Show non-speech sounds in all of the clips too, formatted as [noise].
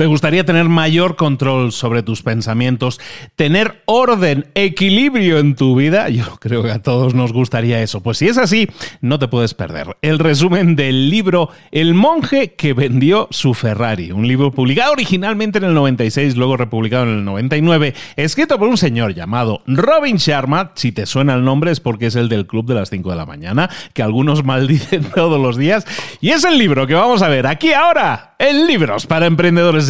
¿Te gustaría tener mayor control sobre tus pensamientos, tener orden, equilibrio en tu vida? Yo creo que a todos nos gustaría eso. Pues si es así, no te puedes perder el resumen del libro El monje que vendió su Ferrari, un libro publicado originalmente en el 96, luego republicado en el 99, escrito por un señor llamado Robin Sharma. Si te suena el nombre es porque es el del club de las 5 de la mañana, que algunos [laughs] maldicen todos los días. Y es el libro que vamos a ver aquí ahora en Libros para Emprendedores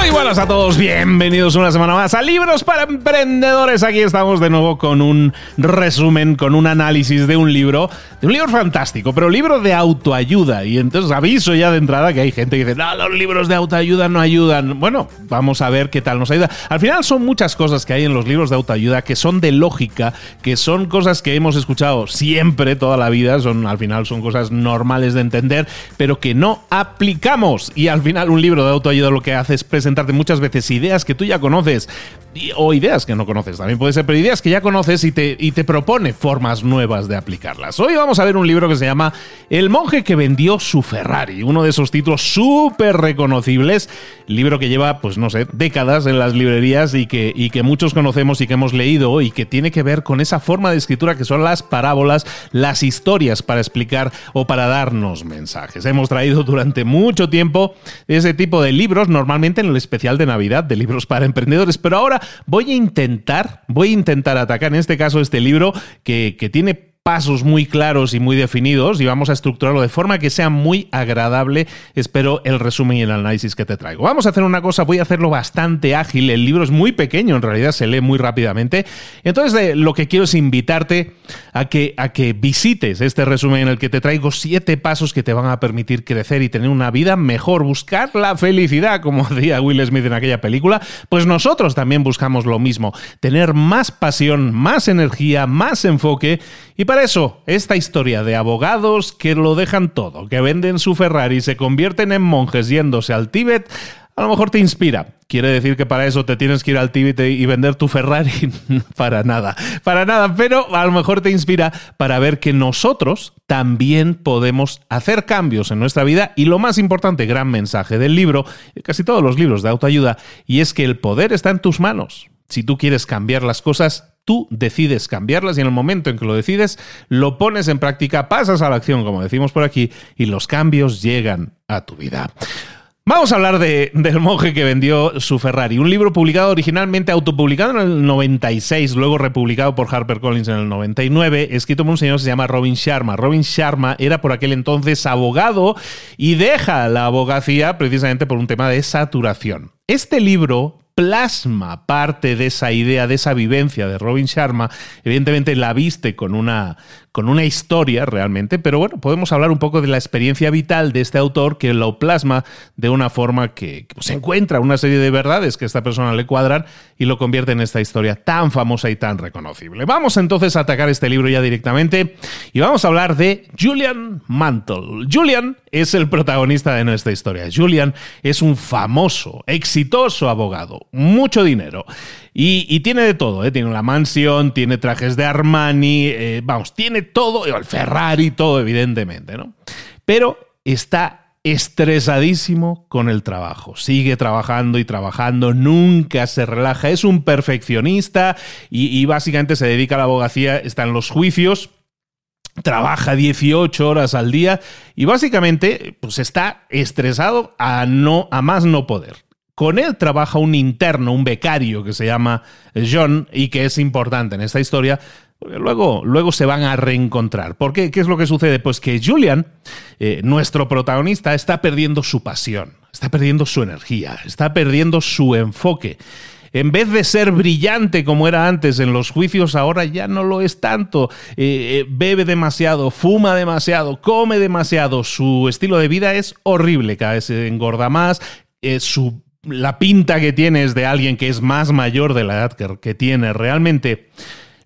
Muy buenas a todos, bienvenidos una semana más a Libros para Emprendedores. Aquí estamos de nuevo con un resumen, con un análisis de un libro, de un libro fantástico, pero libro de autoayuda. Y entonces aviso ya de entrada que hay gente que dice, no, los libros de autoayuda no ayudan. Bueno, vamos a ver qué tal nos ayuda. Al final son muchas cosas que hay en los libros de autoayuda que son de lógica, que son cosas que hemos escuchado siempre, toda la vida, son al final son cosas normales de entender, pero que no aplicamos. Y al final un libro de autoayuda lo que hace es presentar muchas veces ideas que tú ya conoces o ideas que no conoces, también puede ser, pero ideas que ya conoces y te, y te propone formas nuevas de aplicarlas. Hoy vamos a ver un libro que se llama El monje que vendió su Ferrari, uno de esos títulos súper reconocibles, libro que lleva, pues no sé, décadas en las librerías y que, y que muchos conocemos y que hemos leído y que tiene que ver con esa forma de escritura que son las parábolas, las historias para explicar o para darnos mensajes. Hemos traído durante mucho tiempo ese tipo de libros, normalmente en el especial de Navidad de libros para emprendedores, pero ahora voy a intentar, voy a intentar atacar en este caso este libro que, que tiene pasos muy claros y muy definidos y vamos a estructurarlo de forma que sea muy agradable. Espero el resumen y el análisis que te traigo. Vamos a hacer una cosa, voy a hacerlo bastante ágil. El libro es muy pequeño, en realidad se lee muy rápidamente. Entonces, lo que quiero es invitarte a que, a que visites este resumen en el que te traigo siete pasos que te van a permitir crecer y tener una vida mejor, buscar la felicidad, como [laughs] decía Will Smith en aquella película. Pues nosotros también buscamos lo mismo, tener más pasión, más energía, más enfoque para eso, esta historia de abogados que lo dejan todo, que venden su Ferrari y se convierten en monjes yéndose al Tíbet, a lo mejor te inspira. ¿Quiere decir que para eso te tienes que ir al Tíbet y vender tu Ferrari? [laughs] para nada, para nada, pero a lo mejor te inspira para ver que nosotros también podemos hacer cambios en nuestra vida y lo más importante, gran mensaje del libro, casi todos los libros de autoayuda, y es que el poder está en tus manos. Si tú quieres cambiar las cosas, tú decides cambiarlas y en el momento en que lo decides, lo pones en práctica, pasas a la acción, como decimos por aquí, y los cambios llegan a tu vida. Vamos a hablar de, del monje que vendió su Ferrari, un libro publicado originalmente autopublicado en el 96, luego republicado por HarperCollins en el 99, escrito por un señor que se llama Robin Sharma. Robin Sharma era por aquel entonces abogado y deja la abogacía precisamente por un tema de saturación. Este libro plasma parte de esa idea, de esa vivencia de Robin Sharma. Evidentemente la viste con una, con una historia realmente, pero bueno, podemos hablar un poco de la experiencia vital de este autor que lo plasma de una forma que, se pues, encuentra una serie de verdades que a esta persona le cuadran y lo convierte en esta historia tan famosa y tan reconocible. Vamos entonces a atacar este libro ya directamente y vamos a hablar de Julian Mantle. Julian es el protagonista de nuestra historia. Julian es un famoso, exitoso abogado, mucho dinero. Y, tiene de todo, ¿eh? tiene una mansión, tiene trajes de Armani, eh, vamos, tiene todo, el Ferrari, todo evidentemente, ¿no? Pero está estresadísimo con el trabajo. Sigue trabajando y trabajando, nunca se relaja, es un perfeccionista y, y básicamente se dedica a la abogacía, está en los juicios, trabaja 18 horas al día y básicamente pues está estresado a no a más no poder. Con él trabaja un interno, un becario que se llama John y que es importante en esta historia. Luego, luego se van a reencontrar. ¿Por qué? ¿Qué es lo que sucede? Pues que Julian, eh, nuestro protagonista, está perdiendo su pasión, está perdiendo su energía, está perdiendo su enfoque. En vez de ser brillante como era antes en los juicios, ahora ya no lo es tanto. Eh, eh, bebe demasiado, fuma demasiado, come demasiado. Su estilo de vida es horrible, cada vez se engorda más. su la pinta que tiene es de alguien que es más mayor de la edad que, tiene realmente.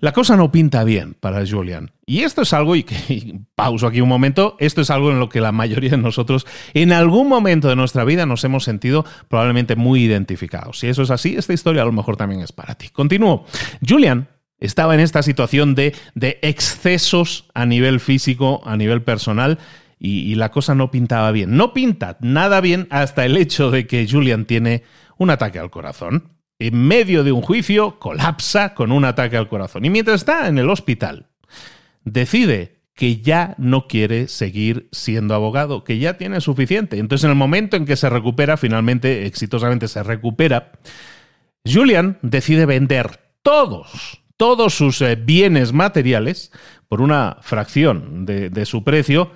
La cosa no pinta bien para Julian. Y esto es algo, y, que, pauso aquí un momento, esto es algo en lo que la mayoría de nosotros en algún momento de nuestra vida nos hemos sentido probablemente muy identificados. Si eso es así, esta historia a lo mejor también es para ti. Continúo. Julian estaba en esta situación de, de excesos a nivel físico, a nivel personal, y, la cosa no pintaba bien. No pinta nada bien hasta el hecho de que Julian tiene un ataque al corazón. En medio de un juicio colapsa con un ataque al corazón. Y mientras está en el hospital, decide que ya no quiere seguir siendo abogado, que ya tiene suficiente. Entonces, en el momento en que se recupera, finalmente, exitosamente se recupera, Julian decide vender todos, todos sus eh, bienes materiales por una fracción de su precio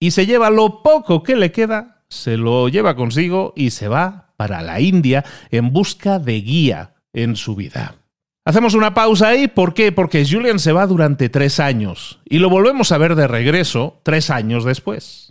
y se lleva lo poco que le queda, se lo lleva consigo y se va para la India en busca de guía en su vida. Hacemos una pausa ahí, ¿por qué? Porque Julian se va durante tres años y lo volvemos a ver de regreso tres años después.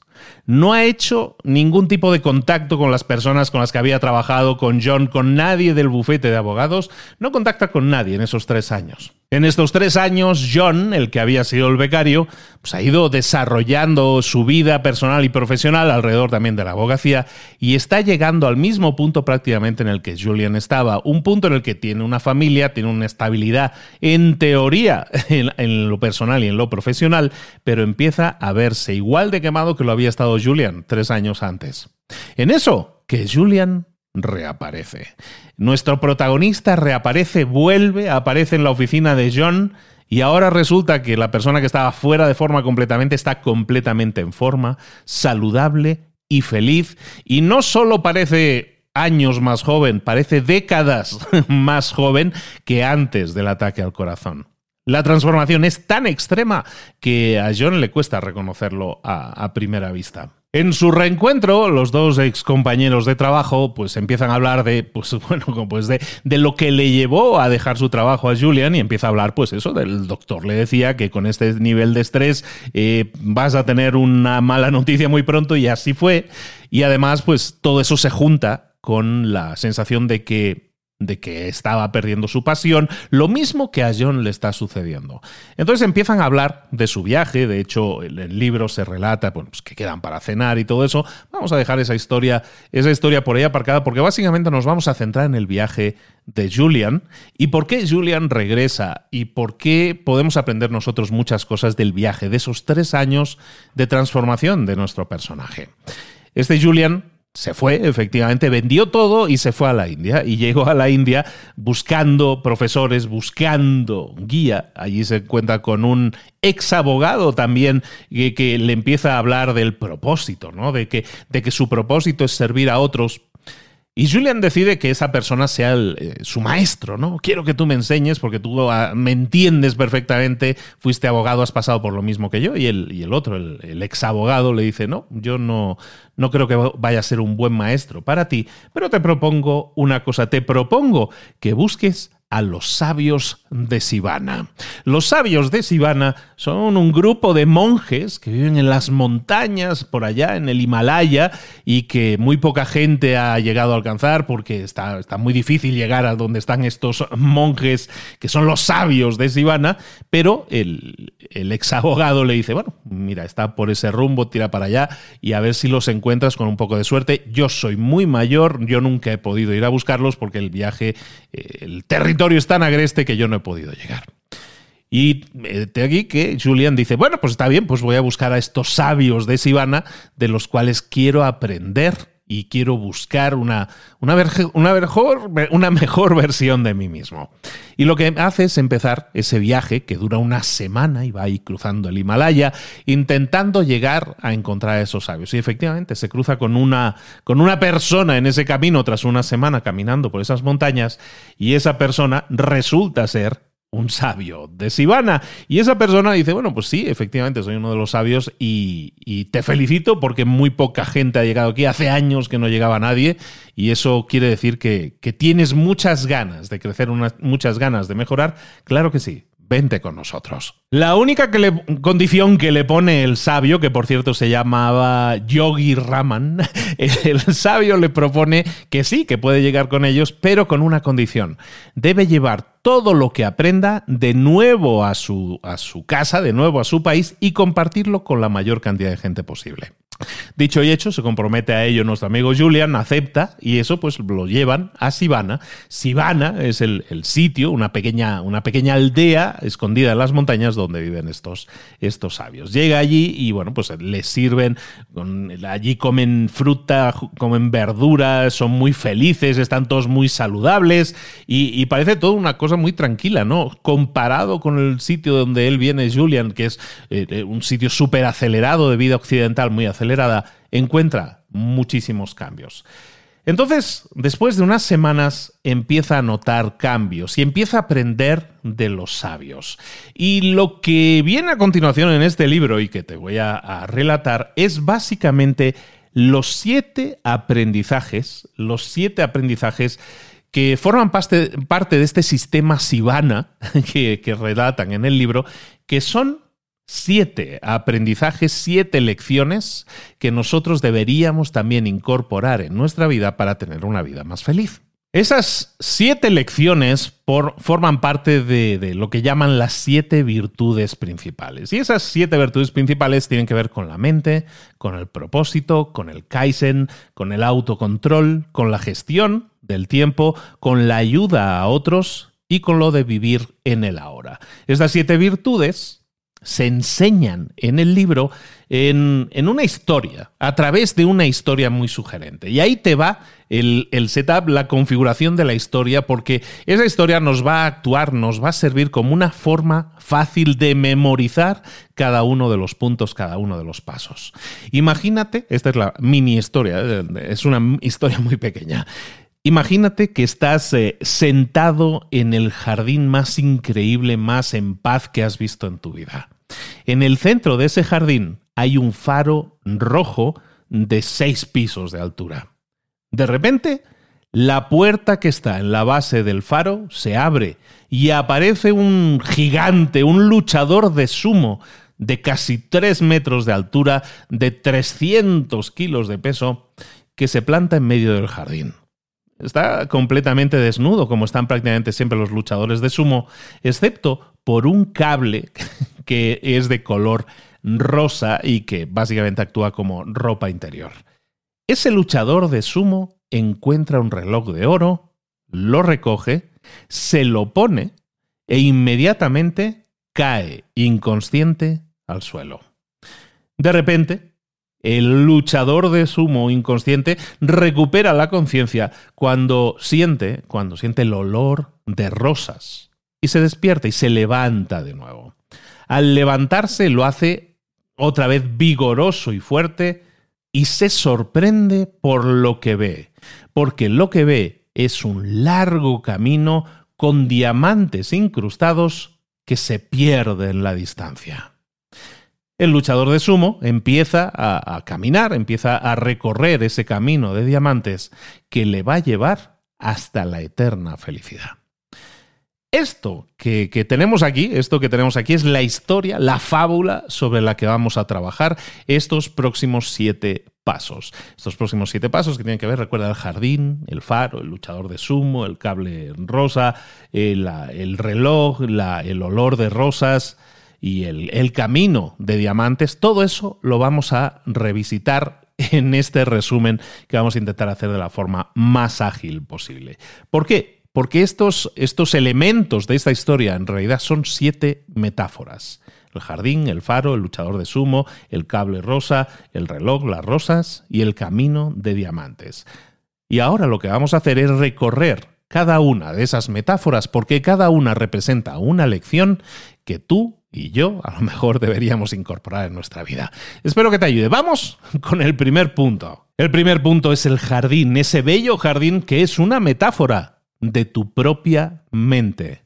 No ha hecho ningún tipo de contacto con las personas con las que había trabajado, con John, con nadie del bufete de abogados, no contacta con nadie en esos tres años. En estos tres años, John, el que había sido el becario, pues ha ido desarrollando su vida personal y profesional alrededor también de la abogacía y está llegando al mismo punto prácticamente en el que Julian estaba, un punto en el que tiene una familia, tiene una estabilidad en teoría en, lo personal y en lo profesional, pero empieza a verse igual de quemado que lo había estado Julian tres años antes. En eso, que Julian reaparece. Nuestro protagonista reaparece, vuelve, aparece en la oficina de John y ahora resulta que la persona que estaba fuera de forma completamente está completamente en forma, saludable y feliz. Y no solo parece años más joven, parece décadas [laughs] más joven que antes del ataque al corazón. La transformación es tan extrema que a John le cuesta reconocerlo a, primera vista. En su reencuentro, los dos ex compañeros de trabajo pues empiezan a hablar de, pues, [laughs] bueno, pues de, de, lo que le llevó a dejar su trabajo a Julian y empieza a hablar, pues eso, del doctor. Le decía que con este nivel de estrés eh, vas a tener una mala noticia muy pronto y así fue. Y además, pues todo eso se junta con la sensación de que de que estaba perdiendo su pasión, lo mismo que a John le está sucediendo. Entonces empiezan a hablar de su viaje, de hecho en el libro se relata pues que quedan para cenar y todo eso. Vamos a dejar esa historia, esa historia por ahí aparcada porque básicamente nos vamos a centrar en el viaje de Julian y por qué Julian regresa y por qué podemos aprender nosotros muchas cosas del viaje, de esos tres años de transformación de nuestro personaje. Este Julian se fue, efectivamente, vendió todo y se fue a la India. Y llegó a la India buscando profesores, buscando guía. Allí se encuentra con un ex abogado también que, le empieza a hablar del propósito, ¿no? De que, de que su propósito es servir a otros y Julian decide que esa persona sea eh, su maestro, ¿no? Quiero que tú me enseñes porque tú ah, me entiendes perfectamente, fuiste abogado, has pasado por lo mismo que yo. Y el, y el otro, el, el, ex abogado, le dice, no, yo no, no creo que vaya a ser un buen maestro para ti, pero te propongo una cosa, te propongo que busques a los sabios de Sivana. Los sabios de Sivana son un grupo de monjes que viven en las montañas por allá en el Himalaya y que muy poca gente ha llegado a alcanzar porque está, está muy difícil llegar a donde están estos monjes que son los sabios de Sivana, pero el, el ex abogado le dice, bueno, mira, está por ese rumbo, tira para allá y a ver si los encuentras con un poco de suerte. Yo soy muy mayor, yo nunca he podido ir a buscarlos porque el viaje, eh, el territorio es tan agreste que yo no he podido llegar. Y de eh, aquí que Julian dice, bueno, pues está bien, pues voy a buscar a estos sabios de Sivana de los cuales quiero aprender y quiero buscar una, una, una, mejor, una mejor versión de mí mismo. Y lo que hace es empezar ese viaje que dura una semana y va ahí cruzando el Himalaya, intentando llegar a encontrar a esos sabios. Y efectivamente se cruza con una, con una persona en ese camino tras una semana caminando por esas montañas y esa persona resulta ser un sabio de Sivana. Y esa persona dice, bueno, pues sí, efectivamente soy uno de los sabios y, te felicito porque muy poca gente ha llegado aquí. Hace años que no llegaba nadie y eso quiere decir que, que tienes muchas ganas de crecer, muchas ganas de mejorar. Claro que sí, vente con nosotros. La única condición que le pone el sabio, que por cierto se llamaba Yogi Raman, [laughs] el sabio le propone que sí, que puede llegar con ellos, pero con una condición. Debe llevar todo lo que aprenda de nuevo a su, a su casa, de nuevo a su país y compartirlo con la mayor cantidad de gente posible. Dicho y hecho, se compromete a ello nuestro amigo Julian, acepta y eso pues lo llevan a Sivana. Sivana es el, sitio, una pequeña, una pequeña aldea escondida en las montañas donde viven estos, estos sabios. Llega allí y bueno, pues les sirven, allí comen fruta, comen verduras, son muy felices, están todos muy saludables y, parece todo una cosa muy tranquila, ¿no? Comparado con el sitio donde él viene, Julian, que es eh, un sitio súper acelerado de vida occidental, muy acelerado encuentra muchísimos cambios. Entonces, después de unas semanas, empieza a notar cambios y empieza a aprender de los sabios. Y lo que viene a continuación en este libro y que te voy a, relatar es básicamente los siete aprendizajes, los siete aprendizajes que forman parte, de este sistema Sivana [laughs] que, relatan en el libro, que son siete aprendizajes, siete lecciones que nosotros deberíamos también incorporar en nuestra vida para tener una vida más feliz. Esas siete lecciones forman parte de, lo que llaman las siete virtudes principales. Y esas siete virtudes principales tienen que ver con la mente, con el propósito, con el kaizen, con el autocontrol, con la gestión del tiempo, con la ayuda a otros y con lo de vivir en el ahora. Estas siete virtudes se enseñan en el libro en, una historia, a través de una historia muy sugerente. Y ahí te va el, el, setup, la configuración de la historia, porque esa historia nos va a actuar, nos va a servir como una forma fácil de memorizar cada uno de los puntos, cada uno de los pasos. Imagínate, esta es la mini historia, es una historia muy pequeña. Imagínate que estás eh, sentado en el jardín más increíble, más en paz que has visto en tu vida. En el centro de ese jardín hay un faro rojo de seis pisos de altura. De repente, la puerta que está en la base del faro se abre y aparece un gigante, un luchador de sumo de casi tres metros de altura, de 300 kilos de peso, que se planta en medio del jardín. Está completamente desnudo, como están prácticamente siempre los luchadores de sumo, excepto por un cable [laughs] que es de color rosa y que básicamente actúa como ropa interior. Ese luchador de sumo encuentra un reloj de oro, lo recoge, se lo pone e inmediatamente cae inconsciente al suelo. De repente, el luchador de sumo inconsciente recupera la conciencia cuando siente, cuando siente el olor de rosas y se despierta y se levanta de nuevo. Al levantarse lo hace otra vez vigoroso y fuerte y se sorprende por lo que ve, porque lo que ve es un largo camino con diamantes incrustados que se pierde en la distancia el luchador de sumo empieza a, caminar, empieza a recorrer ese camino de diamantes que le va a llevar hasta la eterna felicidad. Esto que, tenemos aquí, esto que tenemos aquí es la historia, la fábula sobre la que vamos a trabajar estos próximos siete pasos. Estos próximos siete pasos que tienen que ver, recuerda, el jardín, el faro, el luchador de sumo, el cable rosa, el, reloj, el olor de rosas, y el, camino de diamantes, todo eso lo vamos a revisitar [laughs] en este resumen que vamos a intentar hacer de la forma más ágil posible. ¿Por qué? Porque estos, estos elementos de esta historia en realidad son siete metáforas. El jardín, el faro, el luchador de sumo, el cable rosa, el reloj, las rosas y el camino de diamantes. Y ahora lo que vamos a hacer es recorrer cada una de esas metáforas porque cada una representa una lección que tú y yo a lo mejor deberíamos incorporar en nuestra vida. Espero que te ayude. Vamos con el primer punto. El primer punto es el jardín, ese bello jardín que es una metáfora de tu propia mente.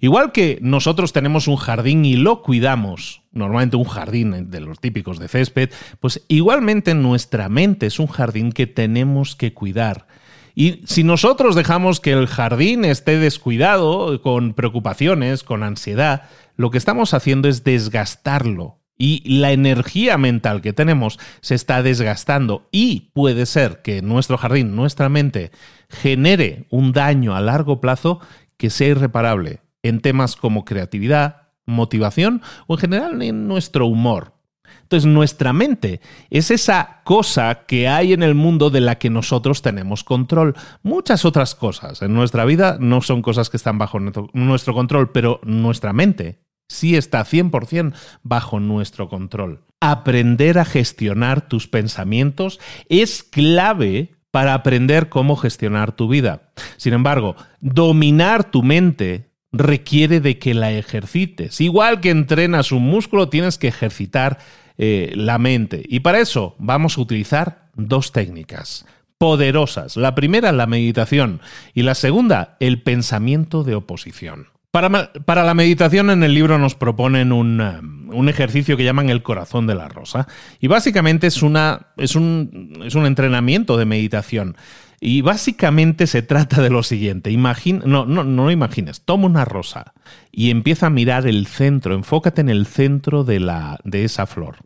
Igual que nosotros tenemos un jardín y lo cuidamos, normalmente un jardín de los típicos de césped, pues igualmente nuestra mente es un jardín que tenemos que cuidar. Y si nosotros dejamos que el jardín esté descuidado, con preocupaciones, con ansiedad, lo que estamos haciendo es desgastarlo. Y la energía mental que tenemos se está desgastando y puede ser que nuestro jardín, nuestra mente, genere un daño a largo plazo que sea irreparable en temas como creatividad, motivación o en general en nuestro humor. Entonces nuestra mente es esa cosa que hay en el mundo de la que nosotros tenemos control. Muchas otras cosas en nuestra vida no son cosas que están bajo nuestro control, pero nuestra mente sí está 100% bajo nuestro control. Aprender a gestionar tus pensamientos es clave para aprender cómo gestionar tu vida. Sin embargo, dominar tu mente requiere de que la ejercites. Igual que entrenas un músculo, tienes que ejercitar eh, la mente. Y para eso vamos a utilizar dos técnicas poderosas. La primera, la meditación, y la segunda, el pensamiento de oposición. Para, la meditación en el libro nos proponen un, um, un, ejercicio que llaman el corazón de la rosa. Y básicamente es, una, es, un, es un entrenamiento de meditación. Y básicamente se trata de lo siguiente. Imagina, no, no, no imagines. Toma una rosa y empieza a mirar el centro. Enfócate en el centro de, la, de esa flor.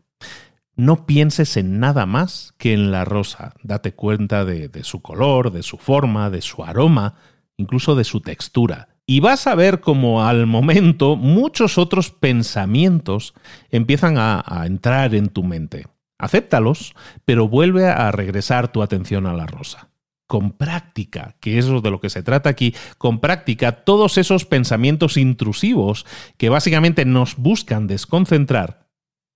No pienses en nada más que en la rosa. Date cuenta de, de su color, de su forma, de su aroma, incluso de su textura y vas a ver como al momento muchos otros pensamientos empiezan a, entrar en tu mente. Acéptalos, pero vuelve a regresar tu atención a la rosa. Con práctica, que es de lo que se trata aquí, con práctica todos esos pensamientos intrusivos que básicamente nos buscan desconcentrar,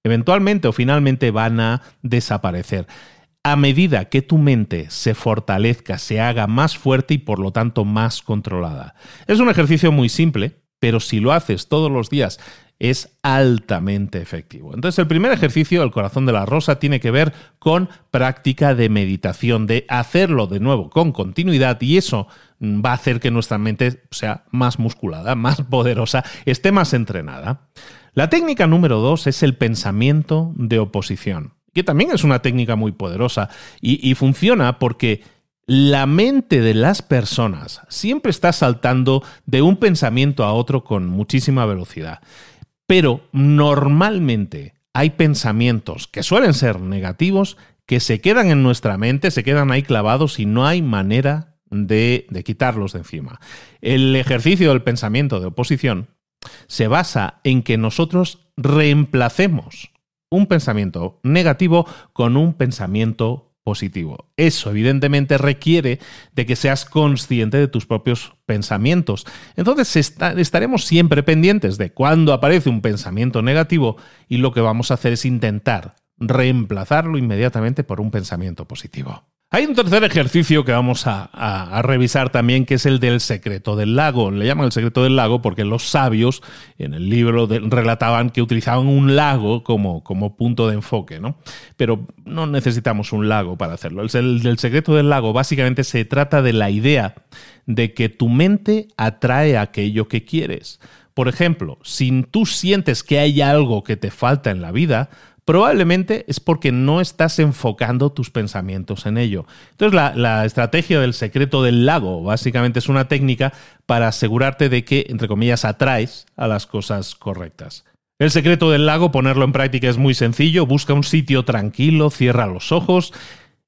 eventualmente o finalmente van a desaparecer a medida que tu mente se fortalezca, se haga más fuerte y por lo tanto más controlada. Es un ejercicio muy simple, pero si lo haces todos los días es altamente efectivo. Entonces, el primer ejercicio, el corazón de la rosa, tiene que ver con práctica de meditación, de hacerlo de nuevo con continuidad y eso va a hacer que nuestra mente sea más musculada, [laughs] más poderosa, esté más entrenada. La técnica número dos es el pensamiento de oposición, que también es una técnica muy poderosa y, funciona porque la mente de las personas siempre está saltando de un pensamiento a otro con muchísima velocidad. Pero normalmente hay pensamientos que suelen ser negativos que se quedan en nuestra mente, se quedan ahí clavados y no hay manera de quitarlos de encima. El ejercicio del pensamiento de oposición se basa en que nosotros reemplacemos un pensamiento negativo con un pensamiento positivo. Eso evidentemente requiere de que seas consciente de tus propios pensamientos. Entonces estaremos siempre pendientes de cuando aparece un pensamiento negativo y lo que vamos a hacer es intentar reemplazarlo inmediatamente por un pensamiento positivo. Hay un tercer ejercicio que vamos a, revisar también, que es el del secreto del lago. Le llaman el secreto del lago porque los sabios en el libro relataban que utilizaban un lago como, punto de enfoque, ¿no? Pero no necesitamos un lago para hacerlo. El, el del secreto del lago básicamente se trata de la idea de que tu mente atrae aquello que quieres. Por ejemplo, si tú sientes que hay algo que te falta en la vida, probablemente es porque no estás enfocando tus pensamientos en ello. Entonces, la, estrategia del secreto del lago básicamente es una técnica para asegurarte de que, entre comillas, atraes a las cosas correctas. El secreto del lago, ponerlo en práctica es muy sencillo. Busca un sitio tranquilo, cierra los ojos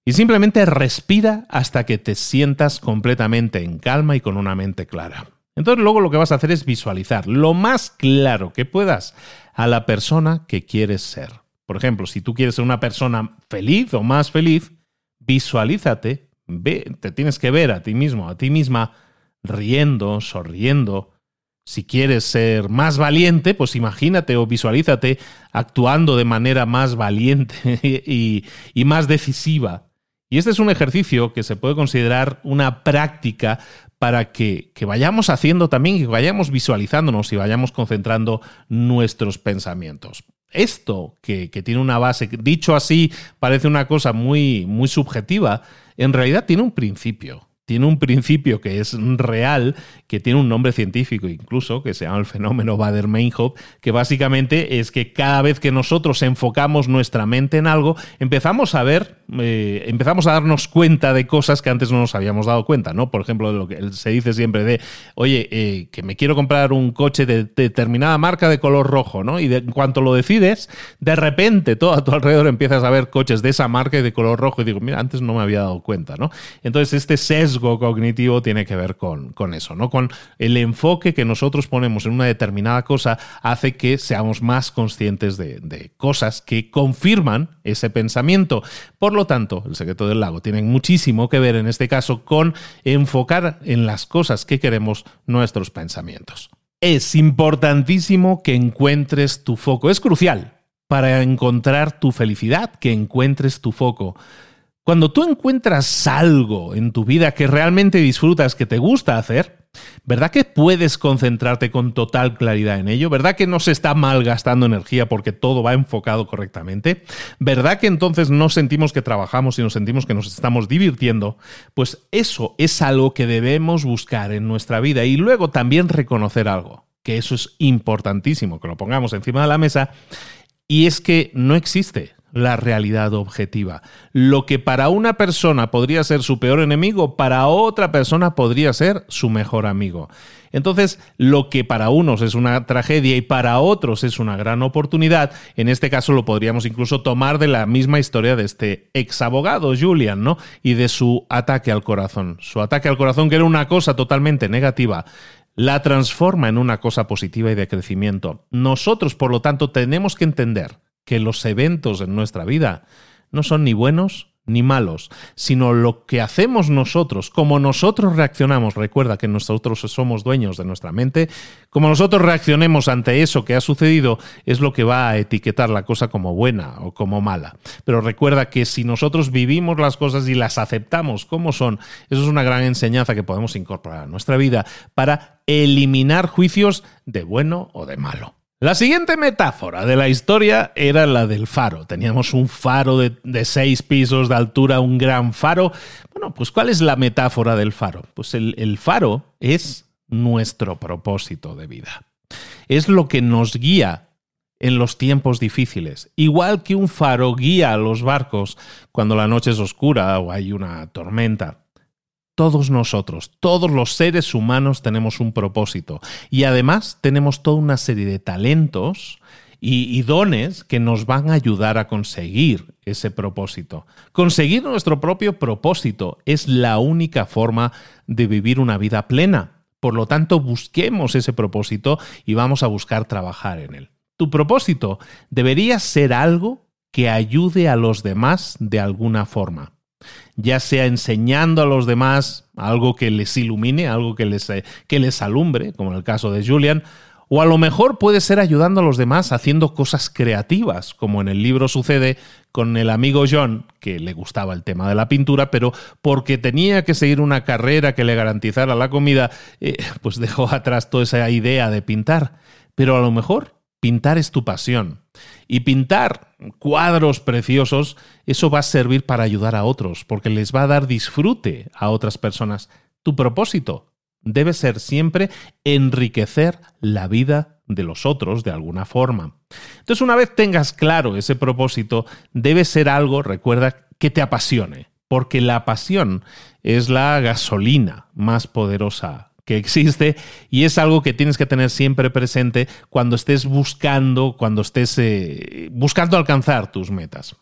y simplemente respira hasta que te sientas completamente en calma y con una mente clara. Entonces luego lo que vas a hacer es visualizar lo más claro que puedas a la persona que quieres ser. Por ejemplo, si tú quieres ser una persona feliz o más feliz, visualízate, ve, te tienes que ver a ti mismo, a ti misma, riendo, sonriendo. Si quieres ser más valiente, pues imagínate o visualízate actuando de manera más valiente [laughs] y, más decisiva. Y este es un ejercicio que se puede considerar una práctica para que, que, vayamos haciendo también, que vayamos visualizándonos y vayamos concentrando nuestros pensamientos esto, que, tiene una base, dicho así, parece una cosa muy, muy subjetiva, en realidad tiene un principio tiene un principio que es real, que tiene un nombre científico incluso, que se llama el fenómeno Bader-Meinhof, que básicamente es que cada vez que nosotros enfocamos nuestra mente en algo, empezamos a ver, eh, empezamos a darnos cuenta de cosas que antes no nos habíamos dado cuenta, ¿no? Por ejemplo, lo que se dice siempre de, oye, eh, que me quiero comprar un coche de, determinada marca de color rojo, ¿no? Y de, en cuanto lo decides, de repente todo a tu alrededor empiezas a ver coches de esa marca y de color rojo y digo, mira, antes no me había dado cuenta, ¿no? Entonces este sesgo cognitivo tiene que ver con, con eso, ¿no? Con el enfoque que nosotros ponemos en una determinada cosa hace que seamos más conscientes de, de cosas que confirman ese pensamiento. Por lo tanto, el secreto del lago tiene muchísimo que ver en este caso con enfocar en las cosas que queremos nuestros pensamientos. Es importantísimo que encuentres tu foco. Es crucial para encontrar tu felicidad, que encuentres tu foco. Cuando tú encuentras algo en tu vida que realmente disfrutas, que te gusta hacer, ¿verdad que puedes concentrarte con total claridad en ello? ¿Verdad que no se está malgastando energía porque todo va enfocado correctamente? ¿Verdad que entonces no sentimos que trabajamos y nos sentimos que nos estamos divirtiendo? Pues eso es algo que debemos buscar en nuestra vida y luego también reconocer algo, que eso es importantísimo, que lo pongamos encima de la mesa, y es que no existe la realidad objetiva. Lo que para una persona podría ser su peor enemigo, para otra persona podría ser su mejor amigo. Entonces, lo que para unos es una tragedia y para otros es una gran oportunidad, en este caso lo podríamos incluso tomar de la misma historia de este ex abogado, Julian, ¿no? Y de su ataque al corazón. Su ataque al corazón, que era una cosa totalmente negativa, la transforma en una cosa positiva y de crecimiento. Nosotros, por lo tanto, tenemos que entender que los eventos en nuestra vida no son ni buenos ni malos, sino lo que hacemos nosotros, como nosotros reaccionamos, recuerda que nosotros somos dueños de nuestra mente, como nosotros reaccionemos ante eso que ha sucedido es lo que va a etiquetar la cosa como buena o como mala. Pero recuerda que si nosotros vivimos las cosas y las aceptamos como son, eso es una gran enseñanza que podemos incorporar a nuestra vida para eliminar juicios de bueno o de malo. La siguiente metáfora de la historia era la del faro. Teníamos un faro de, seis pisos de altura, un gran faro. Bueno, pues ¿cuál es la metáfora del faro? Pues el, faro es nuestro propósito de vida. Es lo que nos guía en los tiempos difíciles, igual que un faro guía a los barcos cuando la noche es oscura o hay una tormenta. Todos nosotros, todos los seres humanos tenemos un propósito y además tenemos toda una serie de talentos y, dones que nos van a ayudar a conseguir ese propósito. Conseguir nuestro propio propósito es la única forma de vivir una vida plena. Por lo tanto, busquemos ese propósito y vamos a buscar trabajar en él. Tu propósito debería ser algo que ayude a los demás de alguna forma ya sea enseñando a los demás algo que les ilumine, algo que les, eh, que les alumbre, como en el caso de Julian, o a lo mejor puede ser ayudando a los demás haciendo cosas creativas, como en el libro sucede con el amigo John, que le gustaba el tema de la pintura, pero porque tenía que seguir una carrera que le garantizara la comida, eh, pues dejó atrás toda esa idea de pintar. Pero a lo mejor pintar es tu pasión. Y pintar cuadros preciosos, eso va a servir para ayudar a otros, porque les va a dar disfrute a otras personas. Tu propósito debe ser siempre enriquecer la vida de los otros de alguna forma. Entonces, una vez tengas claro ese propósito, debe ser algo, recuerda, que te apasione, porque la pasión es la gasolina más poderosa que existe y es algo que tienes que tener siempre presente cuando estés buscando, cuando estés eh, buscando alcanzar tus metas.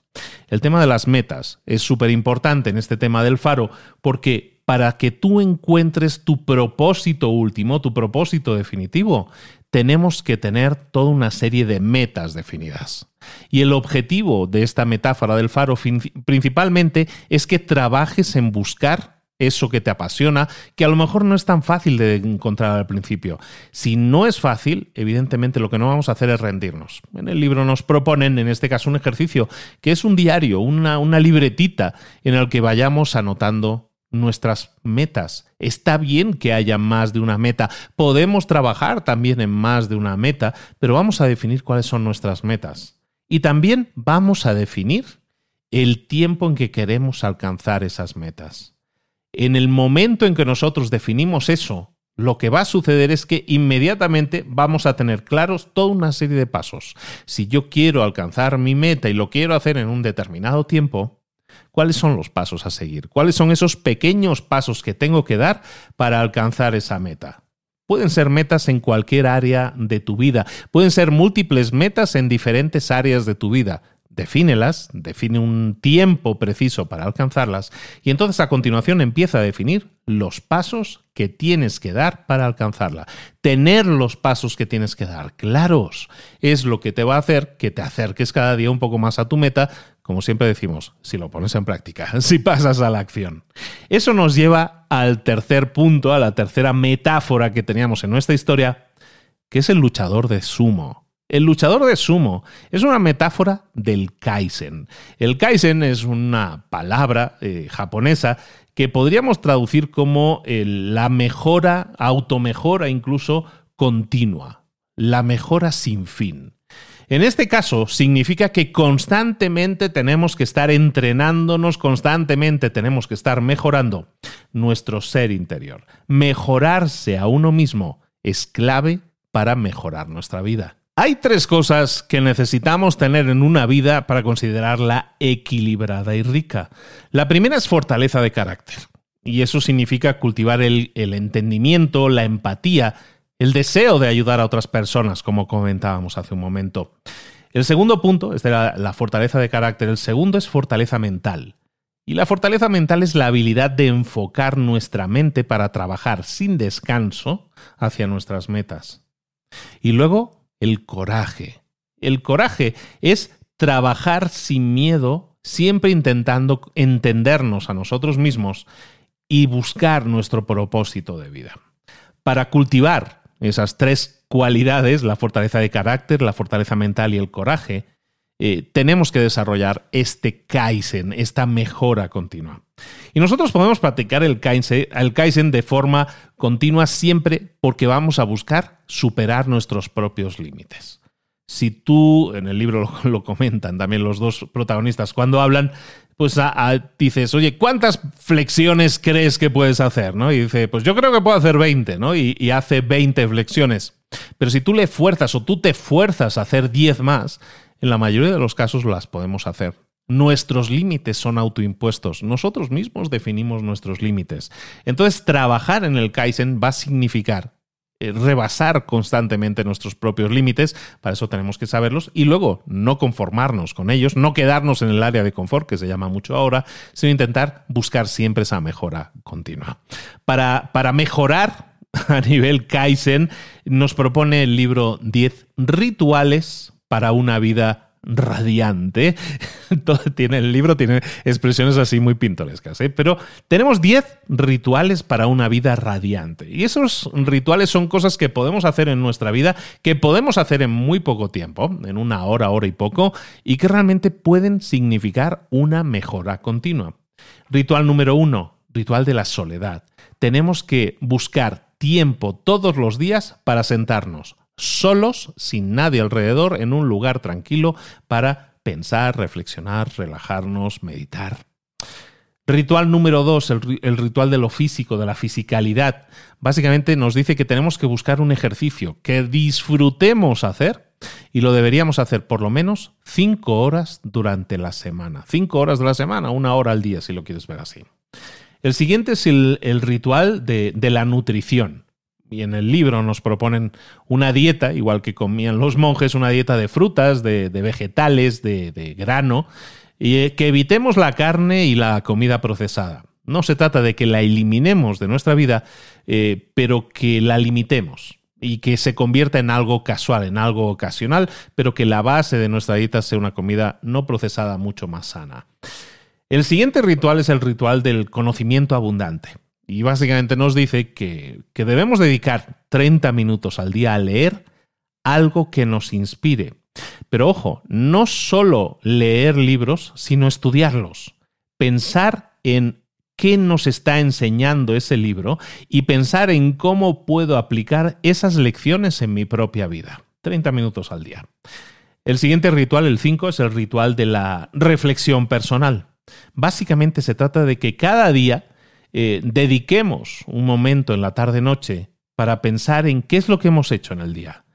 El tema de las metas es súper importante en este tema del faro porque para que tú encuentres tu propósito último, tu propósito definitivo, tenemos que tener toda una serie de metas definidas. Y el objetivo de esta metáfora del faro principalmente es que trabajes en buscar eso que te apasiona, que a lo mejor no es tan fácil de encontrar al principio. Si no es fácil, evidentemente lo que no vamos a hacer es rendirnos. En el libro nos proponen, en este caso, un ejercicio que es un diario, una, libretita en el que vayamos anotando nuestras metas. Está bien que haya más de una meta. Podemos trabajar también en más de una meta, pero vamos a definir cuáles son nuestras metas. Y también vamos a definir el tiempo en que queremos alcanzar esas metas. En el momento en que nosotros definimos eso, lo que va a suceder es que inmediatamente vamos a tener claros toda una serie de pasos. Si yo quiero alcanzar mi meta y lo quiero hacer en un determinado tiempo, ¿cuáles son los pasos a seguir? ¿Cuáles son esos pequeños pasos que tengo que dar para alcanzar esa meta? Pueden ser metas en cualquier área de tu vida, pueden ser múltiples metas en diferentes áreas de tu vida defínelas, define un tiempo preciso para alcanzarlas y entonces a continuación empieza a definir los pasos que tienes que dar para alcanzarla. Tener los pasos que tienes que dar claros es lo que te va a hacer que te acerques cada día un poco más a tu meta, como siempre decimos, si lo pones en práctica, [laughs] si pasas a la acción. Eso nos lleva al tercer punto, a la tercera metáfora que teníamos en nuestra historia, que es el luchador de sumo. El luchador de sumo es una metáfora del Kaizen. El Kaizen es una palabra eh, japonesa que podríamos traducir como la mejora, automejora incluso continua, la mejora sin fin. En este caso, significa que constantemente tenemos que estar entrenándonos, constantemente tenemos que estar mejorando nuestro ser interior. Mejorarse a uno mismo es clave para mejorar nuestra vida. Hay tres cosas que necesitamos tener en una vida para considerarla equilibrada y rica. La primera es fortaleza de carácter. Y eso significa cultivar el, entendimiento, la empatía, el deseo de ayudar a otras personas, como comentábamos hace un momento. El segundo punto es de la fortaleza de carácter. El segundo es fortaleza mental. Y la fortaleza mental es la habilidad de enfocar nuestra mente para trabajar sin descanso hacia nuestras metas. Y luego, el coraje. El coraje es trabajar sin miedo, siempre intentando entendernos a nosotros mismos y buscar nuestro propósito de vida. Para cultivar esas tres cualidades, la fortaleza de carácter, la fortaleza mental y el coraje, eh, tenemos que desarrollar este Kaizen, esta mejora continua. Y nosotros podemos practicar el Kaizen, el Kaizen de forma continua siempre porque vamos a buscar superar nuestros propios límites. si tú, en el libro [laughs] lo, comentan también los dos protagonistas, cuando hablan, pues dices, oye, ¿cuántas flexiones crees que puedes hacer? ¿no? Y dice, pues yo creo que puedo hacer 20, ¿no? Y, hace 20 flexiones. Pero si tú le fuerzas o tú te fuerzas a hacer 10 más, en la mayoría de los casos las podemos hacer. Nuestros límites son autoimpuestos. Nosotros mismos definimos nuestros límites. Entonces, trabajar en el Kaizen va a significar eh, rebasar constantemente nuestros propios límites, para eso tenemos que saberlos, y luego no conformarnos con ellos, no quedarnos en el área de confort, que se llama mucho ahora, sino intentar buscar siempre esa mejora continua. Para, para mejorar [laughs] a nivel Kaizen, nos propone el libro 10 rituales para una vida radiante. [laughs] tiene, el libro tiene expresiones así muy pintorescas, ¿eh? pero tenemos 10 rituales para una vida radiante. Y esos rituales son cosas que podemos hacer en nuestra vida, que podemos hacer en muy poco tiempo, en una hora, hora y poco, y que realmente pueden significar una mejora continua. Ritual número uno, ritual de la soledad. Tenemos que buscar tiempo todos los días para sentarnos solos, sin nadie alrededor, en un lugar tranquilo para pensar, reflexionar, relajarnos, meditar. Ritual número dos, el, ritual de lo físico, de la fisicalidad. Básicamente nos dice que tenemos que buscar un ejercicio que disfrutemos hacer y lo deberíamos hacer por lo menos cinco horas durante la semana. Cinco horas de la semana, una hora al día, si lo quieres ver así. El siguiente es el, ritual de la nutrición y en el libro nos proponen una dieta, igual que comían los monjes, una dieta de frutas, de, vegetales, de, grano, y eh, que evitemos la carne y la comida procesada. No se trata de que la eliminemos de nuestra vida, eh, pero que la limitemos y que se convierta en algo casual, en algo ocasional, pero que la base de nuestra dieta sea una comida no procesada mucho más sana. El siguiente ritual es el ritual del conocimiento abundante. Y básicamente nos dice que, debemos dedicar 30 minutos al día a leer algo que nos inspire. Pero ojo, no solo leer libros, sino estudiarlos. Pensar en qué nos está enseñando ese libro y pensar en cómo puedo aplicar esas lecciones en mi propia vida. 30 minutos al día. El siguiente ritual, el 5, es el ritual de la reflexión personal. Básicamente se trata de que cada día eh, dediquemos un momento en la tarde-noche para pensar en qué es lo que hemos hecho en el día,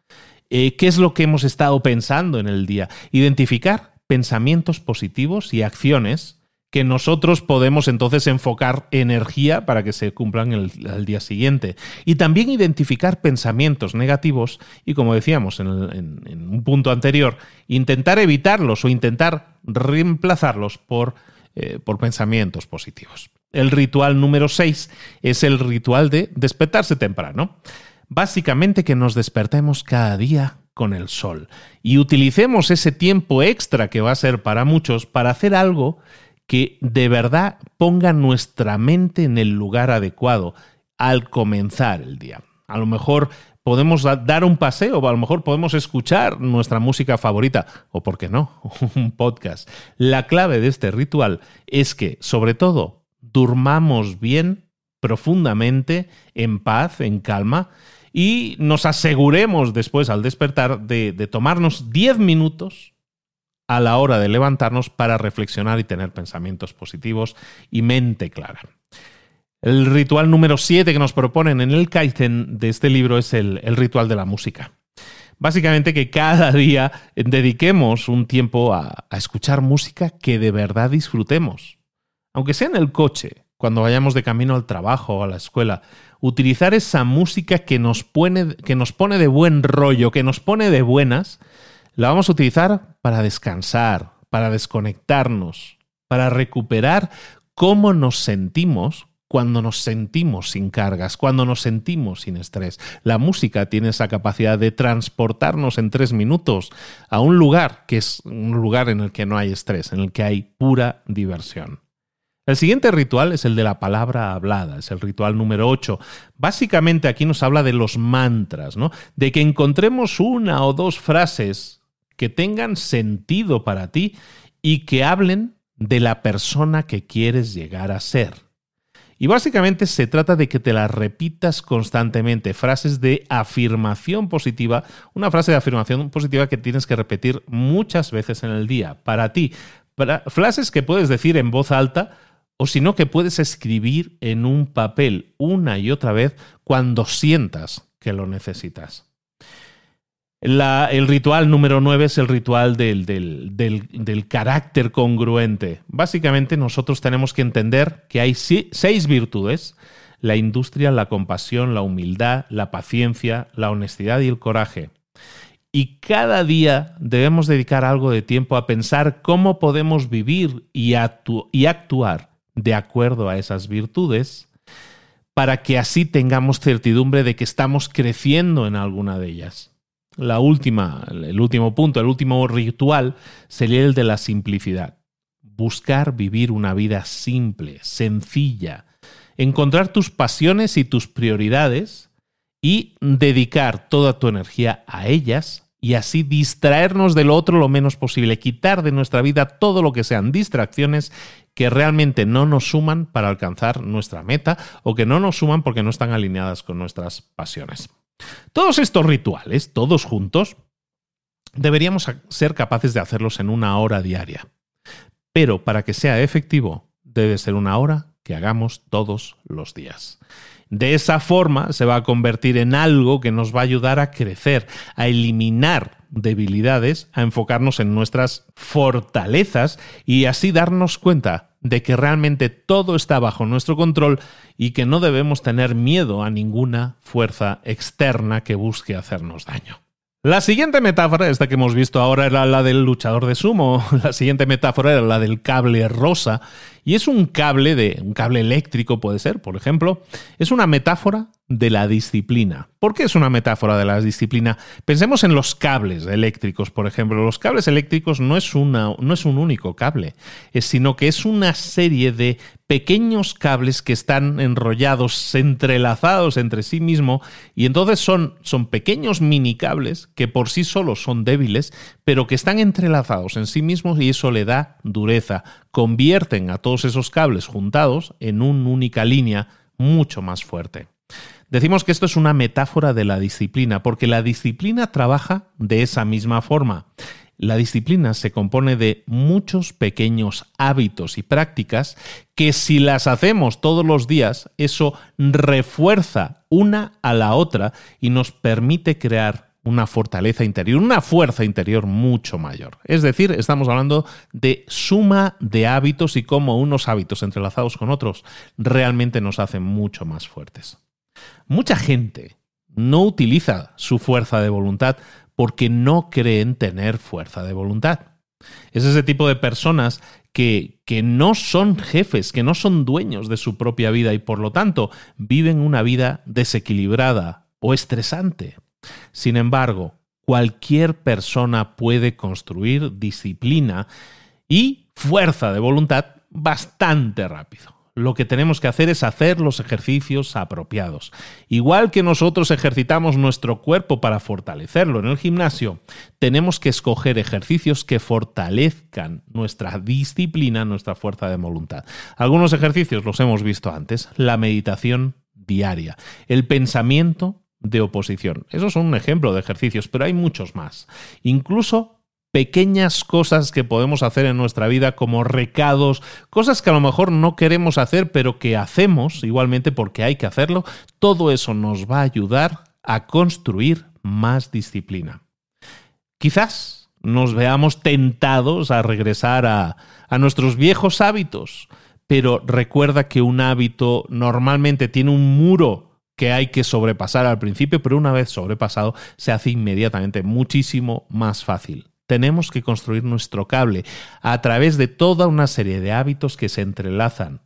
eh, qué es lo que hemos estado pensando en el día, identificar pensamientos positivos y acciones que nosotros podemos entonces enfocar energía para que se cumplan el, día siguiente. Y también identificar pensamientos negativos y, como decíamos en, un punto anterior, intentar evitarlos o intentar reemplazarlos por, eh, por pensamientos positivos. El ritual número 6 es el ritual de despertarse temprano. Básicamente que nos despertemos cada día con el sol y utilicemos ese tiempo extra que va a ser para muchos para hacer algo que de verdad ponga nuestra mente en el lugar adecuado al comenzar el día. A lo mejor podemos dar un paseo, a lo mejor podemos escuchar nuestra música favorita, o por qué no, [laughs] un podcast. La clave de este ritual es que, sobre todo, durmamos bien, profundamente, en paz, en calma, y nos aseguremos después al despertar de, tomarnos 10 minutos a la hora de levantarnos para reflexionar y tener pensamientos positivos y mente clara. El ritual número 7 que nos proponen en el Kaizen de este libro es el, ritual de la música. Básicamente que cada día dediquemos un tiempo a escuchar música que de verdad disfrutemos aunque sea en el coche, cuando vayamos de camino al trabajo o a la escuela, utilizar esa música que nos, pone, de buen rollo, que nos pone de buenas, la vamos a utilizar para descansar, para desconectarnos, para recuperar cómo nos sentimos cuando nos sentimos sin cargas, cuando nos sentimos sin estrés. La música tiene esa capacidad de transportarnos en tres minutos a un lugar que es un lugar en el que no hay estrés, en el que hay pura diversión. El siguiente ritual es el de la palabra hablada, es el ritual número 8. Básicamente aquí nos habla de los mantras, ¿no? De que encontremos una o dos frases que tengan sentido para ti y que hablen de la persona que quieres llegar a ser. Y básicamente se trata de que te las repitas constantemente, frases de afirmación positiva, una frase de afirmación positiva que tienes que repetir muchas veces en el día, para ti, frases que puedes decir en voz alta o si no que puedes escribir en un papel una y otra vez cuando sientas que lo necesitas. el ritual número 9 es el ritual del, del, carácter congruente. Básicamente nosotros tenemos que entender que hay seis virtudes. La industria, la compasión, la humildad, la paciencia, la honestidad y el coraje. Y cada día debemos dedicar algo de tiempo a pensar cómo podemos vivir y actuar de acuerdo a esas virtudes para que así tengamos certidumbre de que estamos creciendo en alguna de ellas. La última, el último punto, el último ritual sería el de la simplicidad. Buscar vivir una vida simple, sencilla, encontrar tus pasiones y tus prioridades y dedicar toda tu energía a ellas y así distraernos del otro lo menos posible, quitar de nuestra vida todo lo que sean distracciones que realmente no nos suman para alcanzar nuestra meta o que no nos suman porque no están alineadas con nuestras pasiones. Todos estos rituales, todos juntos, deberíamos ser capaces de hacerlos en una hora diaria. Pero para que sea efectivo, debe ser una hora que hagamos todos los días. De esa forma se va a convertir en algo que nos va a ayudar a crecer, a eliminar debilidades, a enfocarnos en nuestras fortalezas y así darnos cuenta de que realmente todo está bajo nuestro control y que no debemos tener miedo a ninguna fuerza externa que busque hacernos daño. La siguiente metáfora, esta que hemos visto ahora, era la del luchador de sumo. [laughs] La siguiente metáfora era la del cable rosa. Y es un cable de un cable eléctrico, puede ser, por ejemplo. Es una metáfora de la disciplina. ¿Por qué es una metáfora de la disciplina? Pensemos en los cables eléctricos, por ejemplo. Los cables eléctricos no es, una, no es un único cable, sino que es una serie de pequeños cables que están enrollados, entrelazados entre sí mismo, y entonces son, son pequeños mini cables que por sí solos son débiles, pero que están entrelazados en sí mismos y eso le da dureza, convierten a todos esos cables juntados en una única línea mucho más fuerte. Decimos que esto es una metáfora de la disciplina, porque la disciplina trabaja de esa misma forma. La disciplina se compone de muchos pequeños hábitos y prácticas que si las hacemos todos los días, eso refuerza una a la otra y nos permite crear una fortaleza interior, una fuerza interior mucho mayor. Es decir, estamos hablando de suma de hábitos y cómo unos hábitos entrelazados con otros realmente nos hacen mucho más fuertes. Mucha gente no utiliza su fuerza de voluntad porque no creen tener fuerza de voluntad. Es ese tipo de personas que, que, no son jefes, que no son dueños de su propia vida y por lo tanto viven una vida desequilibrada o estresante. Sin embargo, cualquier persona puede construir disciplina y fuerza de voluntad bastante rápido lo que tenemos que hacer es hacer los ejercicios apropiados. Igual que nosotros ejercitamos nuestro cuerpo para fortalecerlo en el gimnasio, tenemos que escoger ejercicios que fortalezcan nuestra disciplina, nuestra fuerza de voluntad. Algunos ejercicios los hemos visto antes, la meditación diaria, el pensamiento de oposición. Esos son un ejemplo de ejercicios, pero hay muchos más. Incluso pequeñas cosas que podemos hacer en nuestra vida como recados, cosas que a lo mejor no queremos hacer, pero que hacemos igualmente porque hay que hacerlo, todo eso nos va a ayudar a construir más disciplina. Quizás nos veamos tentados a regresar a, a nuestros viejos hábitos, pero recuerda que un hábito normalmente tiene un muro que hay que sobrepasar al principio, pero una vez sobrepasado se hace inmediatamente muchísimo más fácil tenemos que construir nuestro cable a través de toda una serie de hábitos que se entrelazan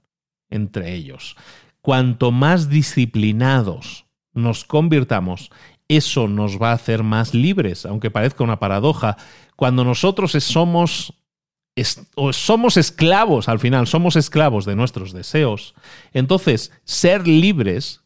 entre ellos. Cuanto más disciplinados nos convirtamos, eso nos va a hacer más libres, aunque parezca una paradoja. Cuando nosotros somos somos esclavos al final, somos esclavos de nuestros deseos, entonces ser libres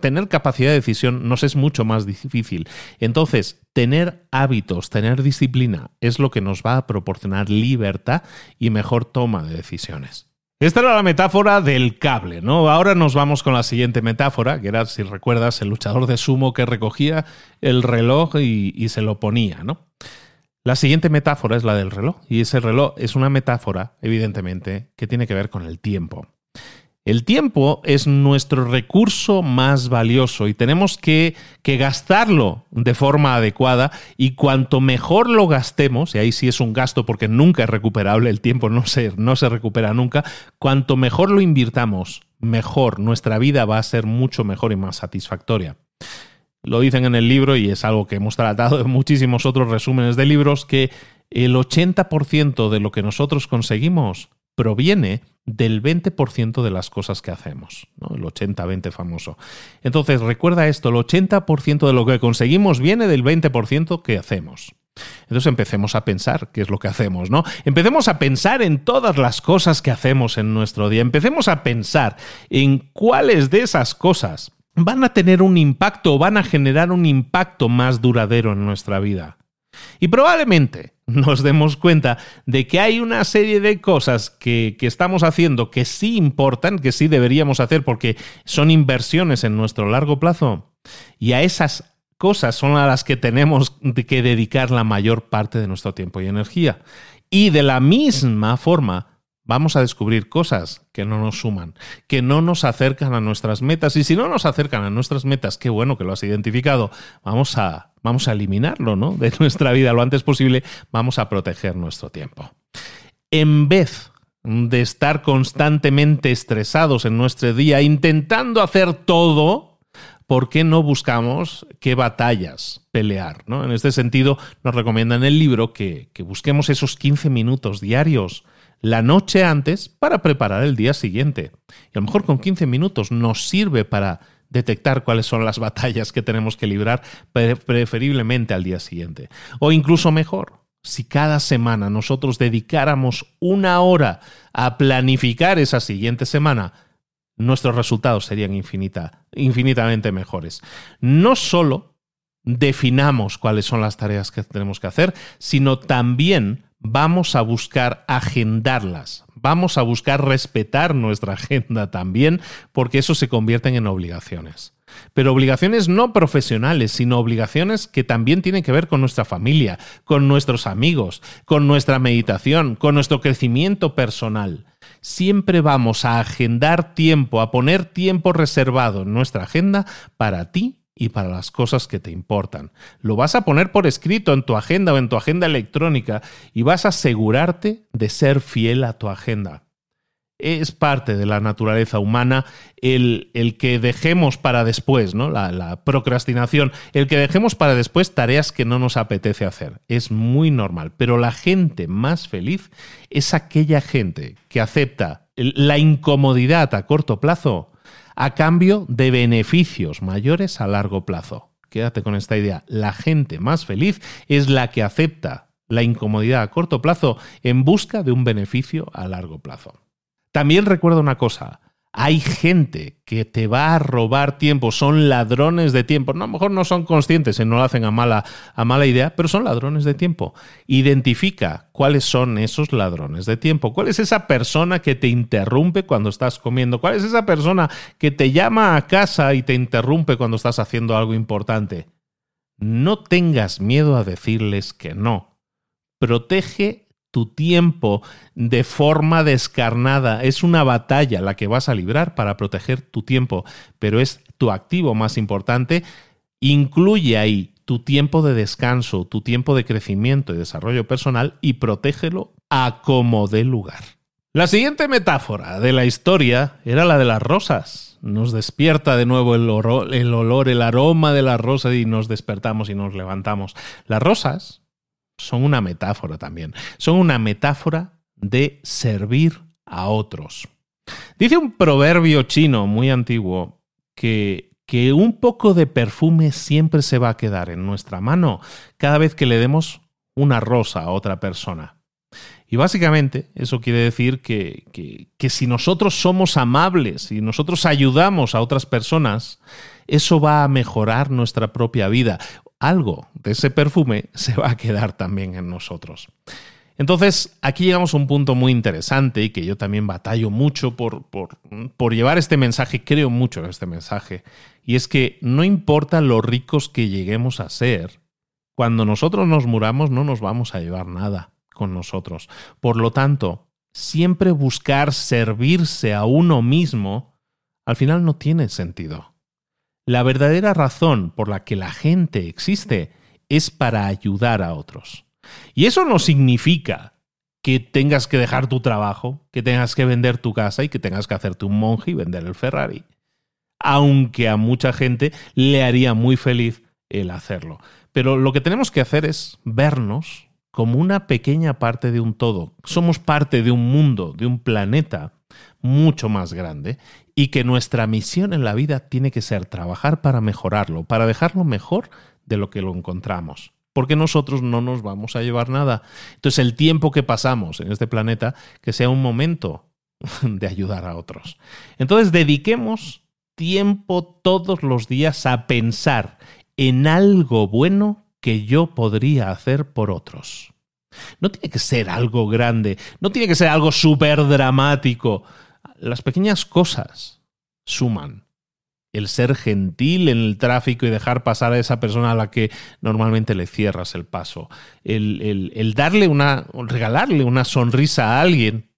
tener capacidad de decisión nos es mucho más difícil. Entonces, tener hábitos, tener disciplina es lo que nos va a proporcionar libertad y mejor toma de decisiones. Esta era la metáfora del cable, ¿no? Ahora nos vamos con la siguiente metáfora, que era, si recuerdas, el luchador de sumo que recogía el reloj y, y, se lo ponía, ¿no? La siguiente metáfora es la del reloj, y ese reloj es una metáfora, evidentemente, que tiene que ver con el tiempo. El tiempo es nuestro recurso más valioso y tenemos que, gastarlo de forma adecuada y cuanto mejor lo gastemos, y ahí sí es un gasto porque nunca es recuperable, el tiempo no se, no se recupera nunca, cuanto mejor lo invirtamos, mejor nuestra vida va a ser mucho mejor y más satisfactoria. Lo dicen en el libro y es algo que hemos tratado en muchísimos otros resúmenes de libros, que el 80% de lo que nosotros conseguimos proviene del 20% de las cosas que hacemos, el 80-20 famoso. Entonces, recuerda esto, el 80% de lo que conseguimos viene del 20% que hacemos. Entonces empecemos a pensar qué es lo que hacemos, ¿no? Empecemos a pensar en todas las cosas que hacemos en nuestro día. Empecemos a pensar en cuáles de esas cosas van a tener un impacto o van a generar un impacto más duradero en nuestra vida. Y probablemente nos demos cuenta de que hay una serie de cosas que, que, estamos haciendo que sí importan, que sí deberíamos hacer porque son inversiones en nuestro largo plazo. Y a esas cosas son a las que tenemos que dedicar la mayor parte de nuestro tiempo y energía. Y de la misma forma, vamos a descubrir cosas que no nos suman, que no nos acercan a nuestras metas. Y si no nos acercan a nuestras metas, qué bueno que lo has identificado, vamos a, vamos a eliminarlo ¿no? de [laughs] nuestra vida lo antes posible, vamos a proteger nuestro tiempo. En vez de estar constantemente estresados en nuestro día, intentando hacer todo, ¿por qué no buscamos qué batallas pelear? ¿no? En este sentido, nos recomienda en el libro que, que busquemos esos 15 minutos diarios la noche antes para preparar el día siguiente. Y a lo mejor con 15 minutos nos sirve para detectar cuáles son las batallas que tenemos que librar preferiblemente al día siguiente. O incluso mejor, si cada semana nosotros dedicáramos una hora a planificar esa siguiente semana, nuestros resultados serían infinita, infinitamente mejores. No solo definamos cuáles son las tareas que tenemos que hacer, sino también vamos a buscar agendarlas, vamos a buscar respetar nuestra agenda también, porque eso se convierten en obligaciones. Pero obligaciones no profesionales, sino obligaciones que también tienen que ver con nuestra familia, con nuestros amigos, con nuestra meditación, con nuestro crecimiento personal. Siempre vamos a agendar tiempo, a poner tiempo reservado en nuestra agenda para ti y para las cosas que te importan. Lo vas a poner por escrito en tu agenda o en tu agenda electrónica y vas a asegurarte de ser fiel a tu agenda. Es parte de la naturaleza humana el, el que dejemos para después, ¿no? La, la procrastinación, el que dejemos para después tareas que no nos apetece hacer. Es muy normal, pero la gente más feliz es aquella gente que acepta la incomodidad a corto plazo a cambio de beneficios mayores a largo plazo. Quédate con esta idea. La gente más feliz es la que acepta la incomodidad a corto plazo en busca de un beneficio a largo plazo. También recuerda una cosa, hay gente que te va a robar tiempo, son ladrones de tiempo. No, a lo mejor no son conscientes y no lo hacen a mala, a mala idea, pero son ladrones de tiempo. Identifica cuáles son esos ladrones de tiempo. ¿Cuál es esa persona que te interrumpe cuando estás comiendo? ¿Cuál es esa persona que te llama a casa y te interrumpe cuando estás haciendo algo importante? No tengas miedo a decirles que no. Protege tu tiempo de forma descarnada. Es una batalla la que vas a librar para proteger tu tiempo, pero es tu activo más importante. Incluye ahí tu tiempo de descanso, tu tiempo de crecimiento y desarrollo personal y protégelo a como dé lugar. La siguiente metáfora de la historia era la de las rosas. Nos despierta de nuevo el, el olor, el aroma de las rosas y nos despertamos y nos levantamos. Las rosas son una metáfora también. Son una metáfora de servir a otros. Dice un proverbio chino muy antiguo que, que un poco de perfume siempre se va a quedar en nuestra mano cada vez que le demos una rosa a otra persona. Y básicamente eso quiere decir que, que, que, si nosotros somos amables y nosotros ayudamos a otras personas, eso va a mejorar nuestra propia vida algo de ese perfume [laughs] se va a quedar también en nosotros. Entonces, aquí llegamos a un punto muy interesante y que yo también batallo mucho por, llevar este mensaje, creo mucho en este mensaje, y es que no importa lo ricos que lleguemos a ser, cuando nosotros nos muramos no nos vamos a llevar nada con nosotros. Por lo tanto, siempre buscar servirse a uno mismo, al final no tiene sentido. La verdadera razón por la que la gente existe es para ayudar a otros. Y eso no significa que tengas que dejar tu trabajo, que tengas que vender tu casa y que tengas que hacerte un monje y vender el Ferrari. Aunque a mucha gente le haría muy feliz el hacerlo. Pero lo que tenemos que hacer es vernos como una pequeña parte de un todo. Somos parte de un mundo, de un planeta mucho más grande y que nuestra misión en la vida tiene que ser trabajar para mejorarlo, para dejarlo mejor de lo que lo encontramos porque nosotros no nos vamos a llevar nada. Entonces el tiempo que pasamos en este planeta, que sea un momento [laughs] de ayudar a otros. Entonces dediquemos tiempo todos los días a pensar en algo bueno que yo podría hacer por otros. No tiene que ser algo grande, no tiene que ser algo súper dramático. Las pequeñas cosas suman el ser gentil en el tráfico y dejar pasar a esa persona a la que normalmente le cierras el paso, el, el, darle una, regalarle una sonrisa a alguien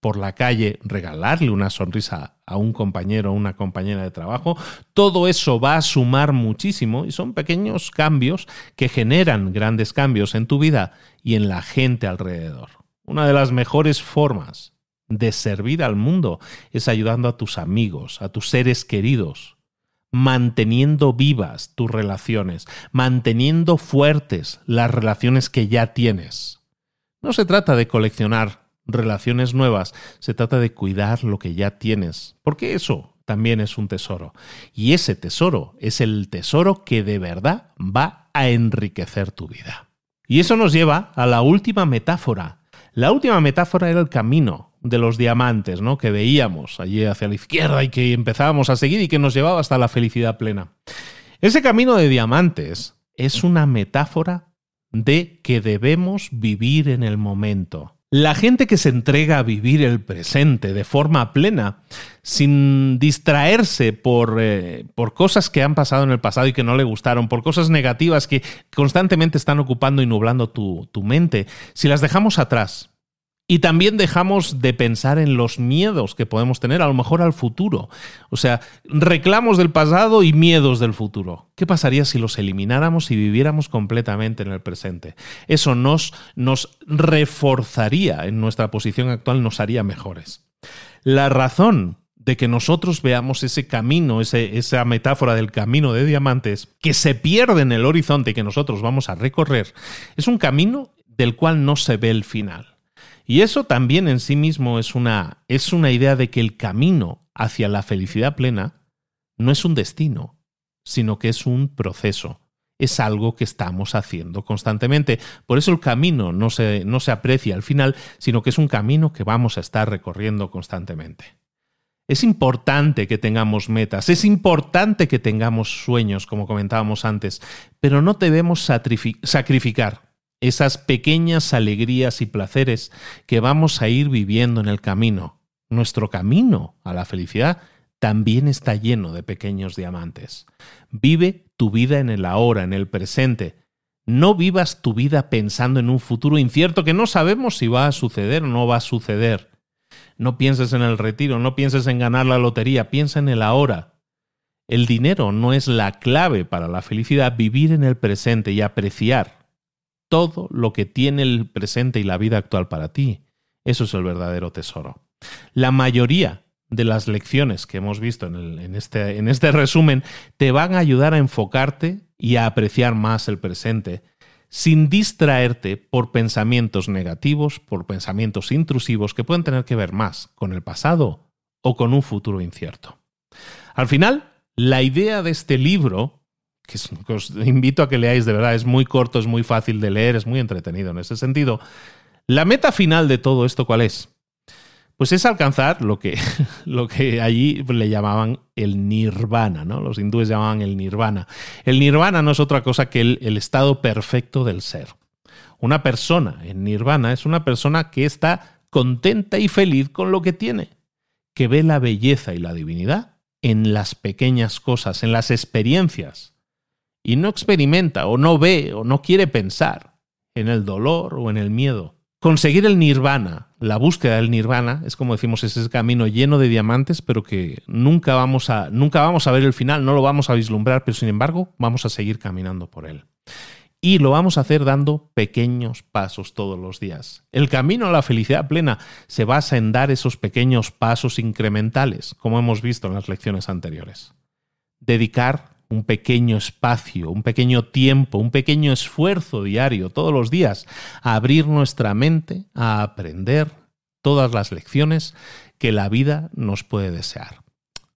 por la calle, regalarle una sonrisa a un compañero o una compañera de trabajo, todo eso va a sumar muchísimo y son pequeños cambios que generan grandes cambios en tu vida y en la gente alrededor. Una de las mejores formas de servir al mundo es ayudando a tus amigos, a tus seres queridos, manteniendo vivas tus relaciones, manteniendo fuertes las relaciones que ya tienes. No se trata de coleccionar relaciones nuevas, se trata de cuidar lo que ya tienes, porque eso también es un tesoro. Y ese tesoro es el tesoro que de verdad va a enriquecer tu vida. Y eso nos lleva a la última metáfora. La última metáfora era el camino, de los diamantes, ¿no? Que veíamos allí hacia la izquierda y que empezábamos a seguir y que nos llevaba hasta la felicidad plena. Ese camino de diamantes es una metáfora de que debemos vivir en el momento. La gente que se entrega a vivir el presente de forma plena, sin distraerse por, eh, por, cosas que han pasado en el pasado y que no le gustaron, por cosas negativas que constantemente están ocupando y nublando tu, tu mente, si las dejamos atrás y también dejamos de pensar en los miedos que podemos tener, a lo mejor al futuro. O sea, reclamos del pasado y miedos del futuro. ¿Qué pasaría si los elimináramos y viviéramos completamente en el presente? Eso nos, nos reforzaría en nuestra posición actual, nos haría mejores. La razón de que nosotros veamos ese camino, esa metáfora del camino de diamantes, que se pierde en el horizonte que nosotros vamos a recorrer, es un camino del cual no se ve el final. Y eso también en sí mismo es una, es una idea de que el camino hacia la felicidad plena no es un destino, sino que es un proceso. Es algo que estamos haciendo constantemente. Por eso el camino no se, no se aprecia al final, sino que es un camino que vamos a estar recorriendo constantemente. Es importante que tengamos metas, es importante que tengamos sueños, como comentábamos antes, pero no debemos sacrificar esas pequeñas alegrías y placeres que vamos a ir viviendo en el camino. Nuestro camino a la felicidad también está lleno de pequeños diamantes. Vive tu vida en el ahora, en el presente. No vivas tu vida pensando en un futuro incierto que no sabemos si va a suceder o no va a suceder. No pienses en el retiro, no pienses en ganar la lotería, piensa en el ahora. El dinero no es la clave para la felicidad, vivir en el presente y apreciar todo lo que tiene el presente y la vida actual para ti. Eso es el verdadero tesoro. La mayoría de las lecciones que hemos visto en, este, este resumen te van a ayudar a enfocarte y a apreciar más el presente, sin distraerte por pensamientos negativos, por pensamientos intrusivos que pueden tener que ver más con el pasado o con un futuro incierto. Al final, la idea de este libro que os invito a que leáis de verdad, es muy corto, es muy fácil de leer, es muy entretenido en ese sentido. La meta final de todo esto, ¿cuál es? Pues es alcanzar lo que, [laughs] lo que allí le llamaban el nirvana, ¿no? Los hindúes llamaban el nirvana. El nirvana no es otra cosa que el, el estado perfecto del ser. Una persona en nirvana es una persona que está contenta y feliz con lo que tiene, que ve la belleza y la divinidad en las pequeñas cosas, en las experiencias, y no experimenta o no ve o no quiere pensar en el dolor o en el miedo. Conseguir el nirvana, la búsqueda del nirvana, es como decimos, es ese camino lleno de diamantes, pero que nunca vamos a, nunca vamos a ver el final, no lo vamos a vislumbrar, pero sin embargo vamos a seguir caminando por él. Y lo vamos a hacer dando pequeños pasos todos los días. El camino a la felicidad plena se basa en dar esos pequeños pasos incrementales, como hemos visto en las lecciones anteriores. Dedicar un pequeño espacio, un pequeño tiempo, un pequeño esfuerzo diario, todos los días, a abrir nuestra mente, a aprender todas las lecciones que la vida nos puede desear.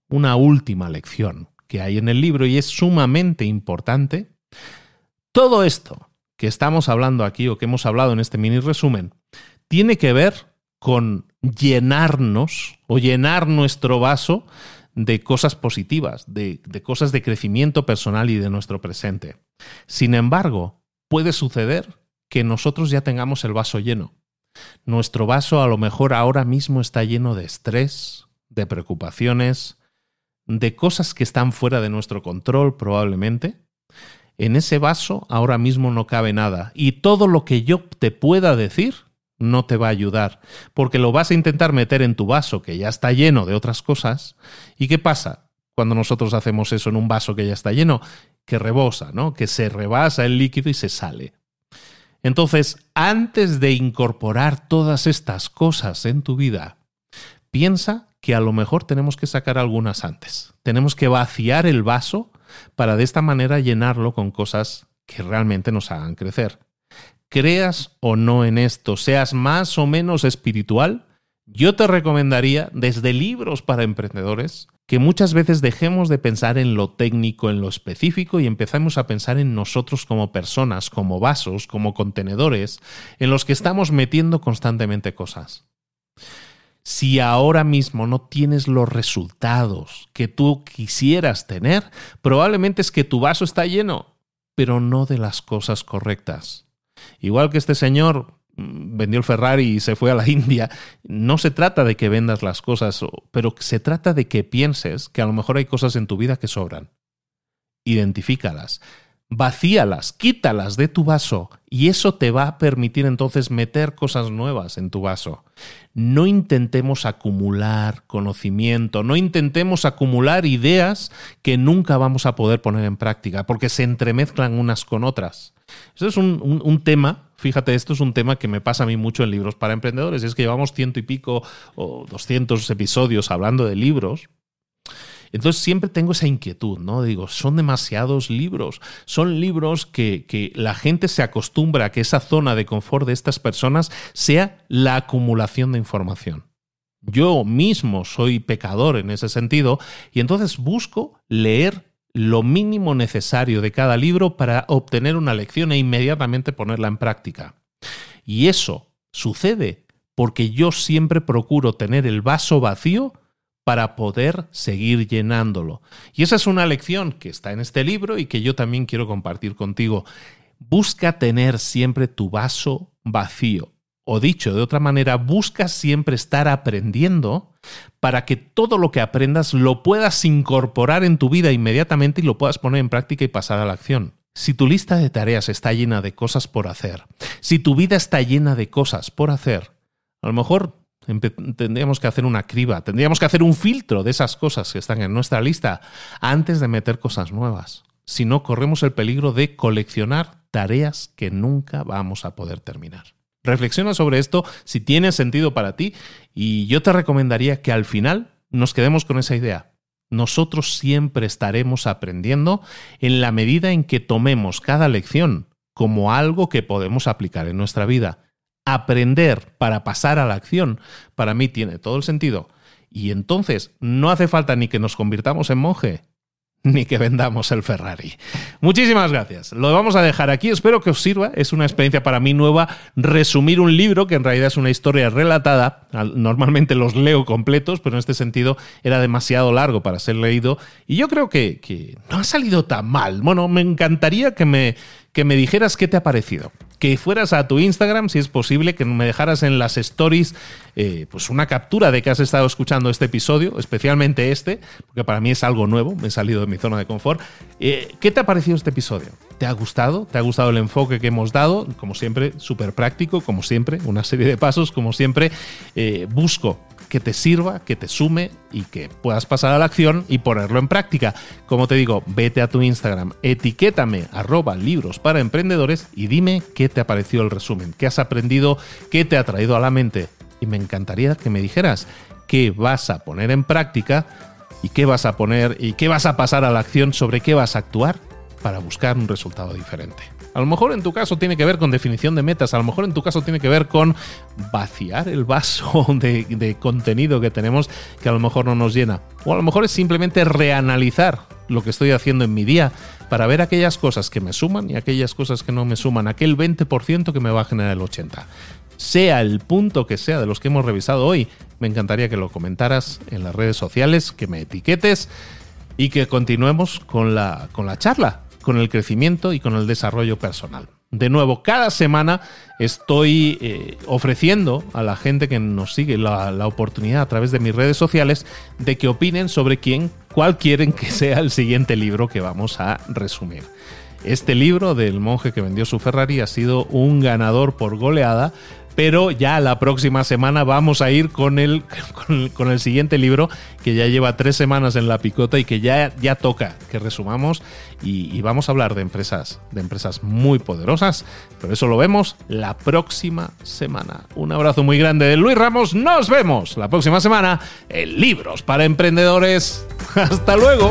Una última lección que hay en el libro y es sumamente importante. Todo esto que estamos hablando aquí o que hemos hablado en este mini resumen tiene que ver con llenarnos o llenar nuestro vaso de cosas positivas, de, cosas de crecimiento personal y de nuestro presente. Sin embargo, puede suceder que nosotros ya tengamos el vaso lleno. Nuestro vaso a lo mejor ahora mismo está lleno de estrés, de preocupaciones, de cosas que están fuera de nuestro control probablemente. En ese vaso ahora mismo no cabe nada y todo lo que yo te pueda decir no te va a ayudar, porque lo vas a intentar meter en tu vaso que ya está lleno de otras cosas. ¿Y qué pasa cuando nosotros hacemos eso en un vaso que ya está lleno? Que rebosa, ¿no? Que se rebasa el líquido y se sale. Entonces, antes de incorporar todas estas cosas en tu vida, piensa que a lo mejor tenemos que sacar algunas antes. Tenemos que vaciar el vaso para de esta manera llenarlo con cosas que realmente nos hagan crecer creas o no en esto, seas más o menos espiritual, yo te recomendaría desde libros para emprendedores que muchas veces dejemos de pensar en lo técnico, en lo específico y empezamos a pensar en nosotros como personas, como vasos, como contenedores, en los que estamos metiendo constantemente cosas. Si ahora mismo no tienes los resultados que tú quisieras tener, probablemente es que tu vaso está lleno, pero no de las cosas correctas. Igual que este señor mm, vendió el Ferrari y se fue a la [laughs] India, no se trata de que vendas las cosas, pero se trata de que pienses que a lo mejor hay cosas en tu vida que sobran. Identifícalas, vacíalas, quítalas de tu vaso y eso te va a permitir entonces meter cosas nuevas en tu vaso. No intentemos acumular conocimiento, no intentemos acumular ideas que nunca vamos a poder poner en práctica porque se entremezclan unas con otras. Esto es un, tema, fíjate, esto es un tema que me pasa a mí mucho en libros para emprendedores, es que llevamos ciento y pico o doscientos episodios hablando de libros. Entonces siempre tengo esa inquietud, ¿no? Digo, son demasiados libros, son libros que, que, la gente se acostumbra a que esa zona de confort de estas personas sea la acumulación de información. Yo mismo soy pecador en ese sentido y entonces busco leer lo mínimo necesario de cada libro para obtener una lección e inmediatamente ponerla en práctica. Y eso sucede porque yo siempre procuro tener el vaso vacío para poder seguir llenándolo. Y esa es una lección que está en este libro y que yo también quiero compartir contigo. Busca tener siempre tu vaso vacío. O dicho de otra manera, busca siempre estar aprendiendo para que todo lo que aprendas lo puedas incorporar en tu vida inmediatamente y lo puedas poner en práctica y pasar a la acción. Si tu lista de tareas está llena de cosas por hacer, si tu vida está llena de cosas por hacer, a lo mejor tendríamos que hacer una criba, tendríamos que hacer un filtro de esas cosas que están en nuestra lista antes de meter cosas nuevas. Si no, corremos el peligro de coleccionar tareas que nunca vamos a poder terminar. Reflexiona sobre esto si tiene sentido para ti y yo te recomendaría que al final nos quedemos con esa idea. Nosotros siempre estaremos aprendiendo en la medida en que tomemos cada lección como algo que podemos aplicar en nuestra vida. Aprender para pasar a la acción para mí tiene todo el sentido. Y entonces no hace falta ni que nos convirtamos en monje, ni que vendamos el Ferrari. Muchísimas gracias. Lo vamos a dejar aquí. Espero que os sirva. Es una experiencia para mí nueva resumir un libro que en realidad es una historia relatada. Normalmente los leo completos, pero en este sentido era demasiado largo para ser leído. Y yo creo que, no ha salido tan mal. Bueno, me encantaría que me, que me dijeras qué te ha parecido. Que fueras a tu Instagram, si es posible, que me dejaras en las stories eh, pues una captura de que has estado escuchando este episodio, especialmente este, porque para mí es algo nuevo, me he salido de mi zona de confort. Eh, ¿Qué te ha parecido este episodio? ¿Te ha gustado? ¿Te ha gustado el enfoque que hemos dado? Como siempre, súper práctico, como siempre, una serie de pasos, como siempre, eh, busco que te sirva, que te sume y que puedas pasar a la acción y ponerlo en práctica. Como te digo, vete a tu Instagram, etiquétame arroba libros para emprendedores y dime qué te ha parecido el resumen, qué has aprendido, qué te ha traído a la mente. Y me encantaría que me dijeras qué vas a poner en práctica y qué vas a poner y qué vas a pasar a la acción sobre qué vas a actuar para buscar un resultado diferente. A lo mejor en tu caso tiene que ver con definición de metas, a lo mejor en tu caso tiene que ver con vaciar el vaso [laughs] de, contenido que tenemos que a lo mejor no nos llena. O a lo mejor es simplemente reanalizar lo que estoy haciendo en mi día para ver aquellas cosas que me suman y aquellas cosas que no me suman, aquel 20% que me va a generar el 80%. Sea el punto que sea de los que hemos revisado hoy, me encantaría que lo comentaras en las redes sociales, que me etiquetes y que continuemos con la, con la charla con el crecimiento y con el desarrollo personal. De nuevo, cada semana estoy eh, ofreciendo a la gente que nos sigue la, oportunidad a través de mis redes sociales de que opinen sobre quién, cuál quieren que sea el siguiente libro que vamos a resumir. Este libro del monje que vendió su Ferrari ha sido un ganador por goleada pero ya la próxima semana vamos a ir [laughs] con el, con el, siguiente libro que ya lleva tres semanas en la picota y que ya, ya toca que resumamos y, vamos a hablar de empresas, de empresas muy poderosas, pero eso lo vemos la próxima semana. Un abrazo muy grande de Luis Ramos, nos vemos la próxima semana en Libros para Emprendedores. [laughs] Hasta luego.